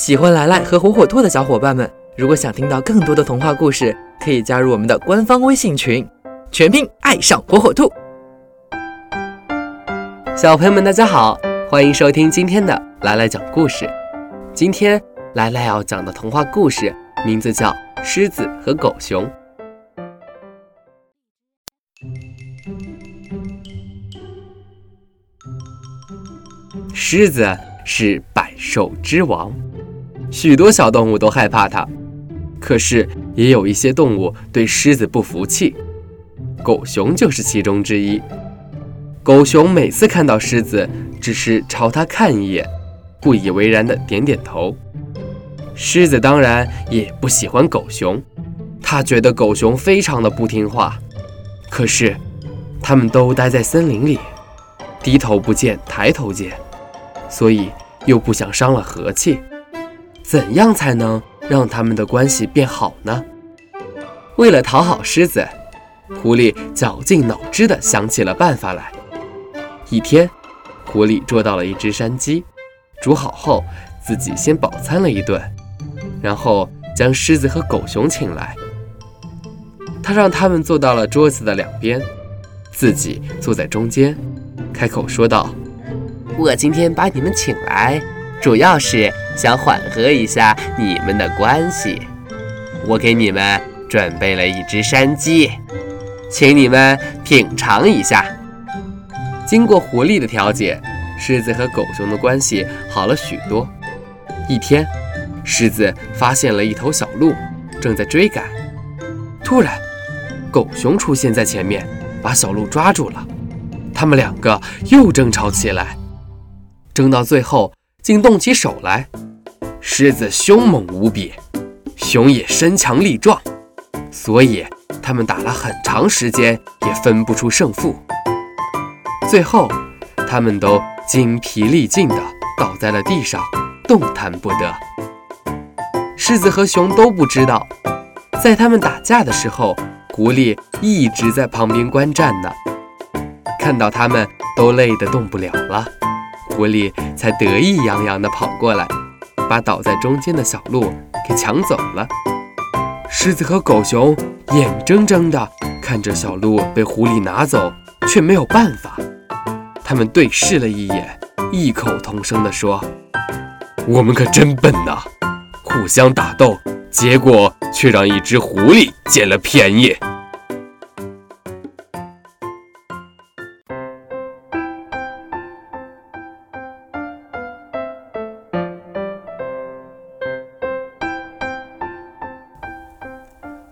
喜欢来来和火火兔的小伙伴们，如果想听到更多的童话故事，可以加入我们的官方微信群，全拼爱上火火兔。小朋友们，大家好，欢迎收听今天的来来讲故事。今天来来要讲的童话故事名字叫《狮子和狗熊》。狮子是百兽之王。许多小动物都害怕它，可是也有一些动物对狮子不服气，狗熊就是其中之一。狗熊每次看到狮子，只是朝它看一眼，不以为然的点点头。狮子当然也不喜欢狗熊，他觉得狗熊非常的不听话。可是，他们都待在森林里，低头不见抬头见，所以又不想伤了和气。怎样才能让他们的关系变好呢？为了讨好狮子，狐狸绞尽脑汁地想起了办法来。一天，狐狸捉到了一只山鸡，煮好后自己先饱餐了一顿，然后将狮子和狗熊请来。他让他们坐到了桌子的两边，自己坐在中间，开口说道：“我今天把你们请来。”主要是想缓和一下你们的关系，我给你们准备了一只山鸡，请你们品尝一下。经过狐狸的调解，狮子和狗熊的关系好了许多。一天，狮子发现了一头小鹿，正在追赶。突然，狗熊出现在前面，把小鹿抓住了。他们两个又争吵起来，争到最后。竟动起手来，狮子凶猛无比，熊也身强力壮，所以他们打了很长时间也分不出胜负。最后，他们都精疲力尽地倒在了地上，动弹不得。狮子和熊都不知道，在他们打架的时候，狐狸一直在旁边观战呢。看到他们都累得动不了了。狐狸才得意洋洋地跑过来，把倒在中间的小鹿给抢走了。狮子和狗熊眼睁睁地看着小鹿被狐狸拿走，却没有办法。他们对视了一眼，异口同声地说：“我们可真笨呐！互相打斗，结果却让一只狐狸捡了便宜。”